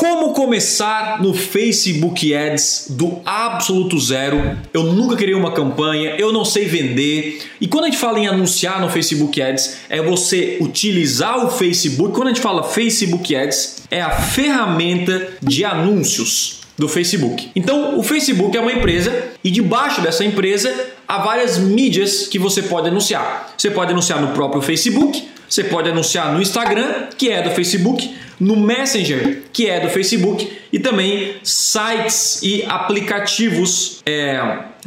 Como começar no Facebook Ads do absoluto zero? Eu nunca criei uma campanha, eu não sei vender. E quando a gente fala em anunciar no Facebook Ads, é você utilizar o Facebook. Quando a gente fala Facebook Ads, é a ferramenta de anúncios do Facebook. Então, o Facebook é uma empresa e debaixo dessa empresa há várias mídias que você pode anunciar. Você pode anunciar no próprio Facebook, você pode anunciar no Instagram, que é do Facebook, no Messenger, que é do Facebook, e também sites e aplicativos é,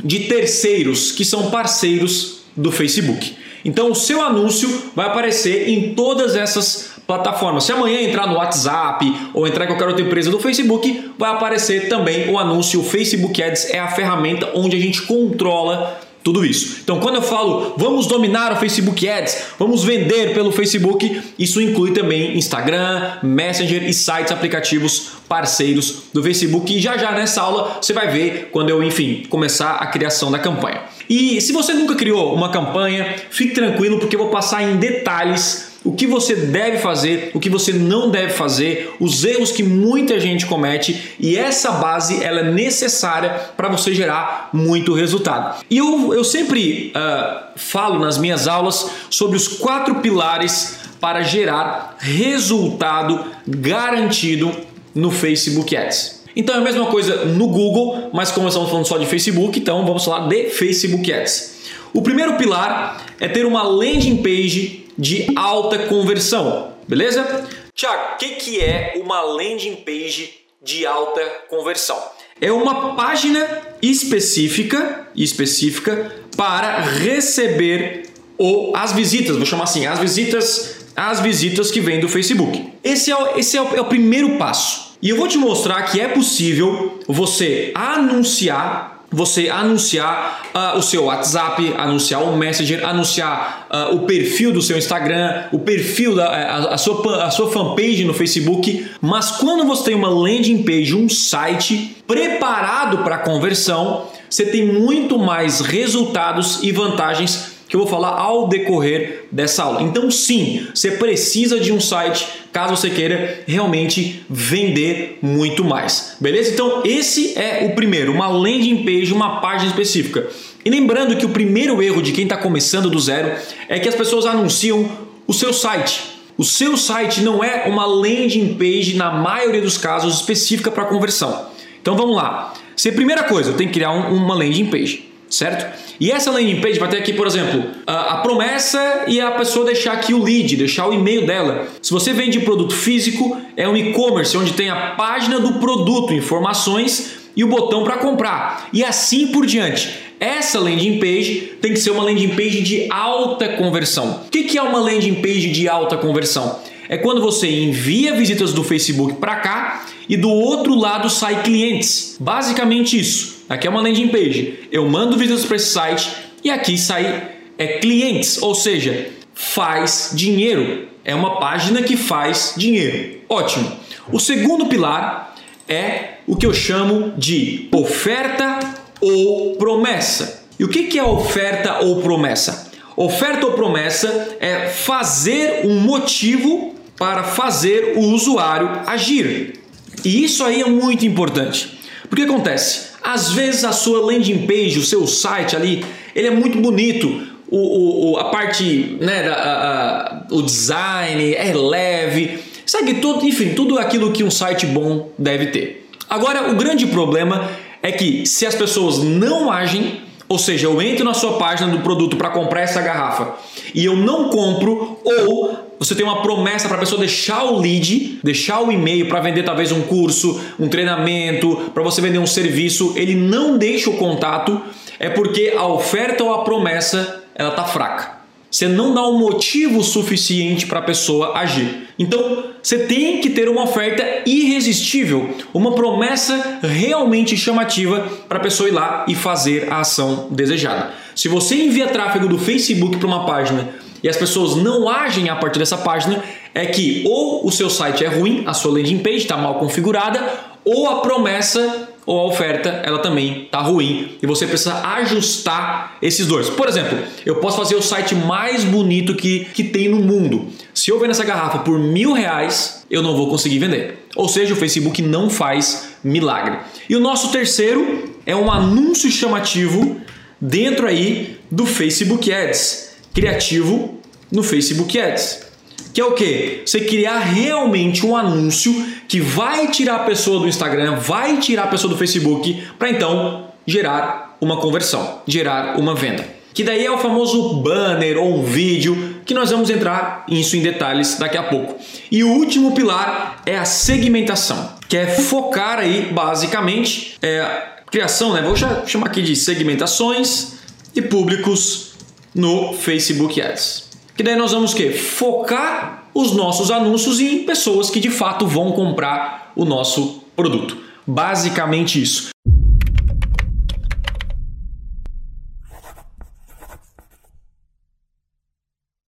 de terceiros que são parceiros do Facebook. Então o seu anúncio vai aparecer em todas essas plataformas. Se amanhã entrar no WhatsApp ou entrar em qualquer outra empresa do Facebook, vai aparecer também o anúncio. O Facebook Ads é a ferramenta onde a gente controla tudo isso. Então, quando eu falo vamos dominar o Facebook Ads, vamos vender pelo Facebook, isso inclui também Instagram, Messenger e sites aplicativos parceiros do Facebook. E já já nessa aula você vai ver quando eu, enfim, começar a criação da campanha. E se você nunca criou uma campanha, fique tranquilo porque eu vou passar em detalhes o que você deve fazer, o que você não deve fazer, os erros que muita gente comete e essa base ela é necessária para você gerar muito resultado. E eu, eu sempre uh, falo nas minhas aulas sobre os quatro pilares para gerar resultado garantido no Facebook Ads. Então é a mesma coisa no Google, mas como estamos falando só de Facebook, então vamos falar de Facebook Ads. O primeiro pilar é ter uma landing page de alta conversão, beleza? Tiago, o que, que é uma landing page de alta conversão? É uma página específica, específica para receber ou as visitas, vou chamar assim, as visitas, as visitas que vêm do Facebook. Esse é, o, esse é o, é o primeiro passo. E eu vou te mostrar que é possível você anunciar você anunciar uh, o seu WhatsApp, anunciar o Messenger, anunciar uh, o perfil do seu Instagram, o perfil da a, a, sua, a sua fanpage no Facebook. Mas quando você tem uma landing page, um site preparado para conversão, você tem muito mais resultados e vantagens que eu vou falar ao decorrer dessa aula. Então, sim, você precisa de um site caso você queira realmente vender muito mais. Beleza? Então, esse é o primeiro, uma landing page, uma página específica. E lembrando que o primeiro erro de quem está começando do zero é que as pessoas anunciam o seu site. O seu site não é uma landing page, na maioria dos casos, específica para conversão. Então vamos lá. Se a primeira coisa, eu tenho que criar um, uma landing page certo? E essa landing page vai ter aqui, por exemplo, a, a, promessa e a pessoa deixar aqui o lead, deixar o e-mail dela. Se você vende produto físico, é um e-commerce onde tem a página do produto, informações e o botão para comprar. E assim por diante. Essa landing page tem que ser uma landing page de alta conversão. O que é uma landing page de alta conversão? É quando você envia visitas do Facebook para cá e do outro lado sai clientes. Basicamente isso. Aqui é uma landing page. Eu mando visitas para esse site e aqui sai é, clientes, ou seja, faz dinheiro. É uma página que faz dinheiro. Ótimo. O segundo pilar é o que eu chamo de oferta ou promessa. E o que é oferta ou promessa? Oferta ou promessa é fazer um motivo para fazer o usuário agir. E isso aí é muito importante. Porque acontece? Às vezes a sua landing page, o seu site ali, ele é muito bonito. O, o, a parte, né, a, a, o design é leve, segue tudo, enfim, tudo aquilo que um site bom deve ter. Agora, o grande problema é que se as pessoas não agem, ou seja, eu entro na sua página do produto para comprar essa garrafa e eu não compro, ou você tem uma promessa para a pessoa deixar o lead, deixar o e-mail para vender talvez um curso, um treinamento, para você vender um serviço, ele não deixa o contato, é porque a oferta ou a promessa ela tá fraca. Você não dá um motivo suficiente para a pessoa agir. Então, você tem que ter uma oferta irresistível, uma promessa realmente chamativa para a pessoa ir lá e fazer a ação desejada. Se você envia tráfego do Facebook para uma página e as pessoas não agem a partir dessa página, é que ou o seu site é ruim, a sua landing page está mal configurada, ou a promessa ou a oferta ela também está ruim e você precisa ajustar esses dois. Por exemplo, eu posso fazer o site mais bonito que, que tem no mundo. Se eu vender essa garrafa por mil reais, eu não vou conseguir vender. Ou seja, o Facebook não faz milagre. E o nosso terceiro é um anúncio chamativo dentro aí do Facebook Ads, criativo no Facebook Ads. Que é o que? Você criar realmente um anúncio que vai tirar a pessoa do Instagram, vai tirar a pessoa do Facebook, para então gerar uma conversão, gerar uma venda. Que daí é o famoso banner ou um vídeo, que nós vamos entrar isso em detalhes daqui a pouco. E o último pilar é a segmentação, que é focar aí basicamente é, criação, né? Vou chamar aqui de segmentações e públicos no Facebook Ads. Que daí nós vamos que focar os nossos anúncios em pessoas que de fato vão comprar o nosso produto. Basicamente isso.